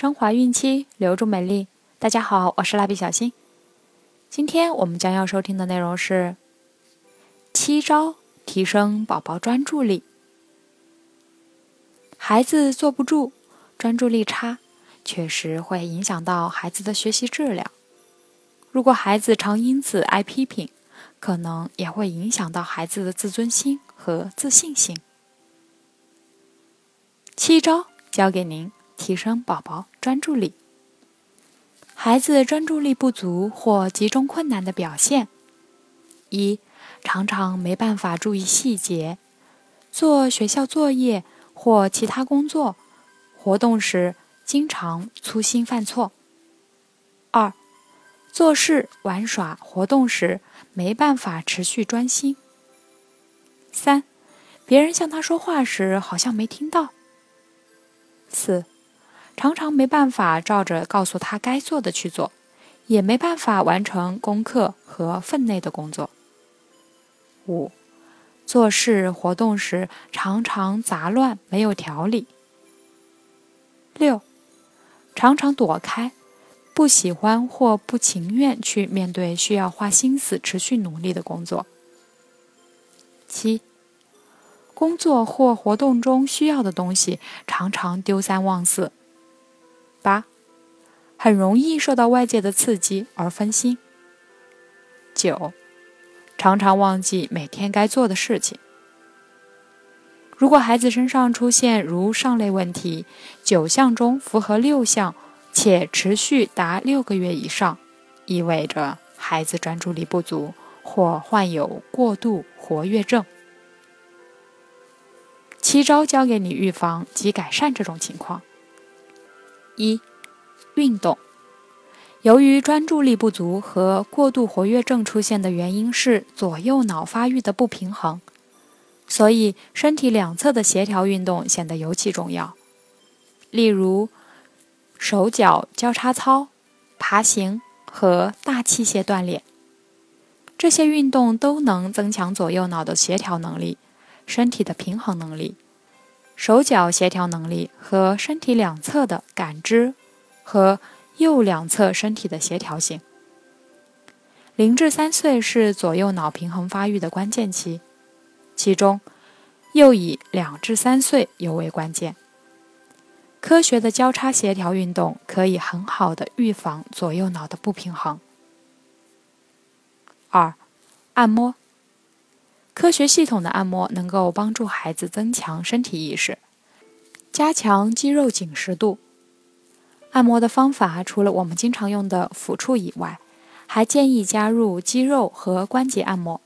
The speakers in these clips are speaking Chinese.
升华孕期，留住美丽。大家好，我是蜡笔小新。今天我们将要收听的内容是七招提升宝宝专注力。孩子坐不住，专注力差，确实会影响到孩子的学习质量。如果孩子常因此挨批评，可能也会影响到孩子的自尊心和自信心。七招教给您。提升宝宝专注力。孩子专注力不足或集中困难的表现：一、常常没办法注意细节，做学校作业或其他工作活动时经常粗心犯错；二、做事、玩耍、活动时没办法持续专心；三、别人向他说话时好像没听到；四。常常没办法照着告诉他该做的去做，也没办法完成功课和分内的工作。五、做事活动时常常杂乱没有条理。六、常常躲开，不喜欢或不情愿去面对需要花心思、持续努力的工作。七、工作或活动中需要的东西常常丢三忘四。八，很容易受到外界的刺激而分心。九，常常忘记每天该做的事情。如果孩子身上出现如上类问题，九项中符合六项，且持续达六个月以上，意味着孩子专注力不足或患有过度活跃症。七招教给你预防及改善这种情况。一、运动。由于专注力不足和过度活跃症出现的原因是左右脑发育的不平衡，所以身体两侧的协调运动显得尤其重要。例如，手脚交叉操、爬行和大器械锻炼，这些运动都能增强左右脑的协调能力、身体的平衡能力。手脚协调能力和身体两侧的感知和右两侧身体的协调性。零至三岁是左右脑平衡发育的关键期，其中又以两至三岁尤为关键。科学的交叉协调运动可以很好的预防左右脑的不平衡。二，按摩。科学系统的按摩能够帮助孩子增强身体意识，加强肌肉紧实度。按摩的方法除了我们经常用的抚触以外，还建议加入肌肉和关节按摩。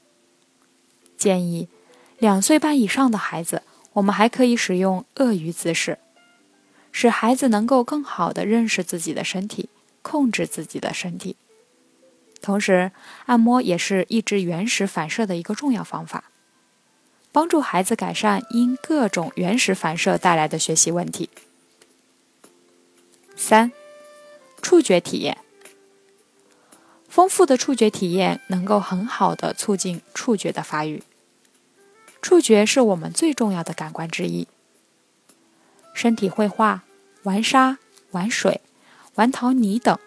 建议两岁半以上的孩子，我们还可以使用鳄鱼姿势，使孩子能够更好地认识自己的身体，控制自己的身体。同时，按摩也是抑制原始反射的一个重要方法，帮助孩子改善因各种原始反射带来的学习问题。三、触觉体验，丰富的触觉体验能够很好的促进触觉的发育。触觉是我们最重要的感官之一。身体绘画、玩沙、玩水、玩陶泥等，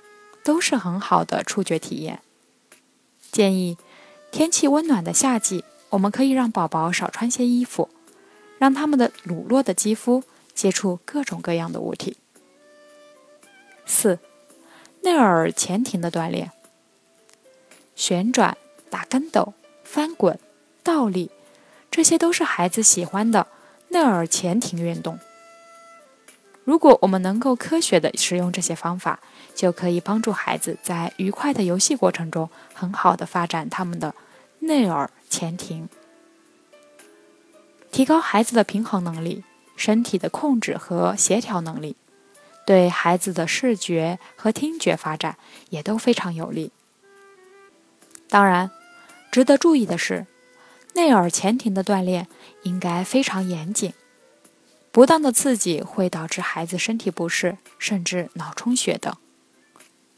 都是很好的触觉体验。建议，天气温暖的夏季，我们可以让宝宝少穿些衣服，让他们的裸露的肌肤接触各种各样的物体。四，内耳前庭的锻炼，旋转、打跟斗、翻滚、倒立，这些都是孩子喜欢的内耳前庭运动。如果我们能够科学的使用这些方法，就可以帮助孩子在愉快的游戏过程中，很好的发展他们的内耳前庭，提高孩子的平衡能力、身体的控制和协调能力，对孩子的视觉和听觉发展也都非常有利。当然，值得注意的是，内耳前庭的锻炼应该非常严谨。不当的刺激会导致孩子身体不适，甚至脑充血等。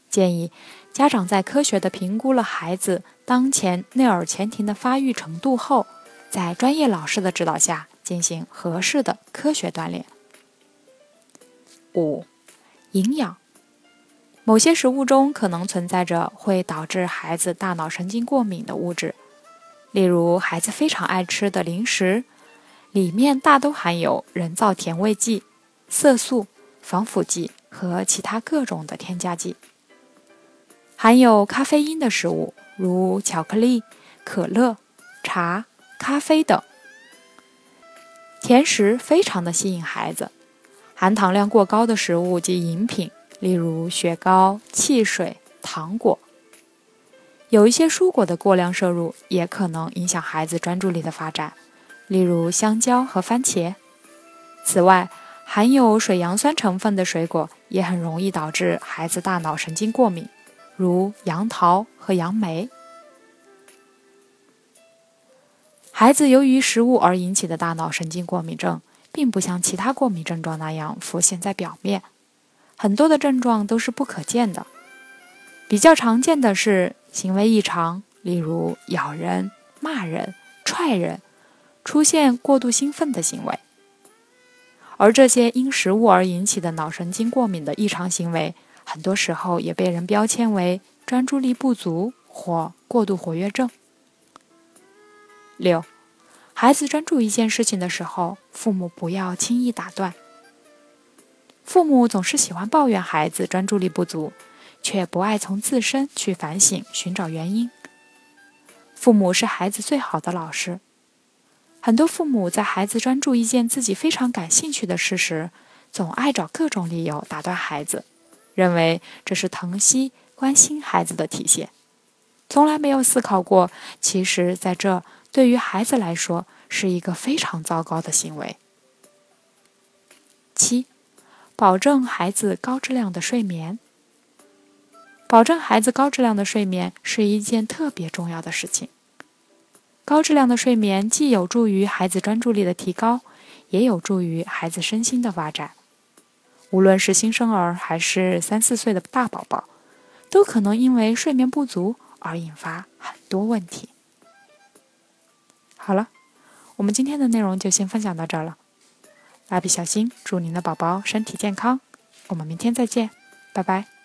建议家长在科学的评估了孩子当前内耳前庭的发育程度后，在专业老师的指导下进行合适的科学锻炼。五、营养。某些食物中可能存在着会导致孩子大脑神经过敏的物质，例如孩子非常爱吃的零食，里面大都含有人造甜味剂、色素、防腐剂和其他各种的添加剂。含有咖啡因的食物，如巧克力、可乐、茶、咖啡等。甜食非常的吸引孩子，含糖量过高的食物及饮品。例如雪糕、汽水、糖果，有一些蔬果的过量摄入也可能影响孩子专注力的发展，例如香蕉和番茄。此外，含有水杨酸成分的水果也很容易导致孩子大脑神经过敏，如杨桃和杨梅。孩子由于食物而引起的大脑神经过敏症，并不像其他过敏症状那样浮现在表面。很多的症状都是不可见的，比较常见的是行为异常，例如咬人、骂人、踹人，出现过度兴奋的行为。而这些因食物而引起的脑神经过敏的异常行为，很多时候也被人标签为专注力不足或过度活跃症。六，孩子专注一件事情的时候，父母不要轻易打断。父母总是喜欢抱怨孩子专注力不足，却不爱从自身去反省、寻找原因。父母是孩子最好的老师。很多父母在孩子专注一件自己非常感兴趣的事时，总爱找各种理由打断孩子，认为这是疼惜、关心孩子的体现，从来没有思考过，其实在这对于孩子来说是一个非常糟糕的行为。七。保证孩子高质量的睡眠。保证孩子高质量的睡眠是一件特别重要的事情。高质量的睡眠既有助于孩子专注力的提高，也有助于孩子身心的发展。无论是新生儿还是三四岁的大宝宝，都可能因为睡眠不足而引发很多问题。好了，我们今天的内容就先分享到这儿了。蜡笔小新，祝您的宝宝身体健康。我们明天再见，拜拜。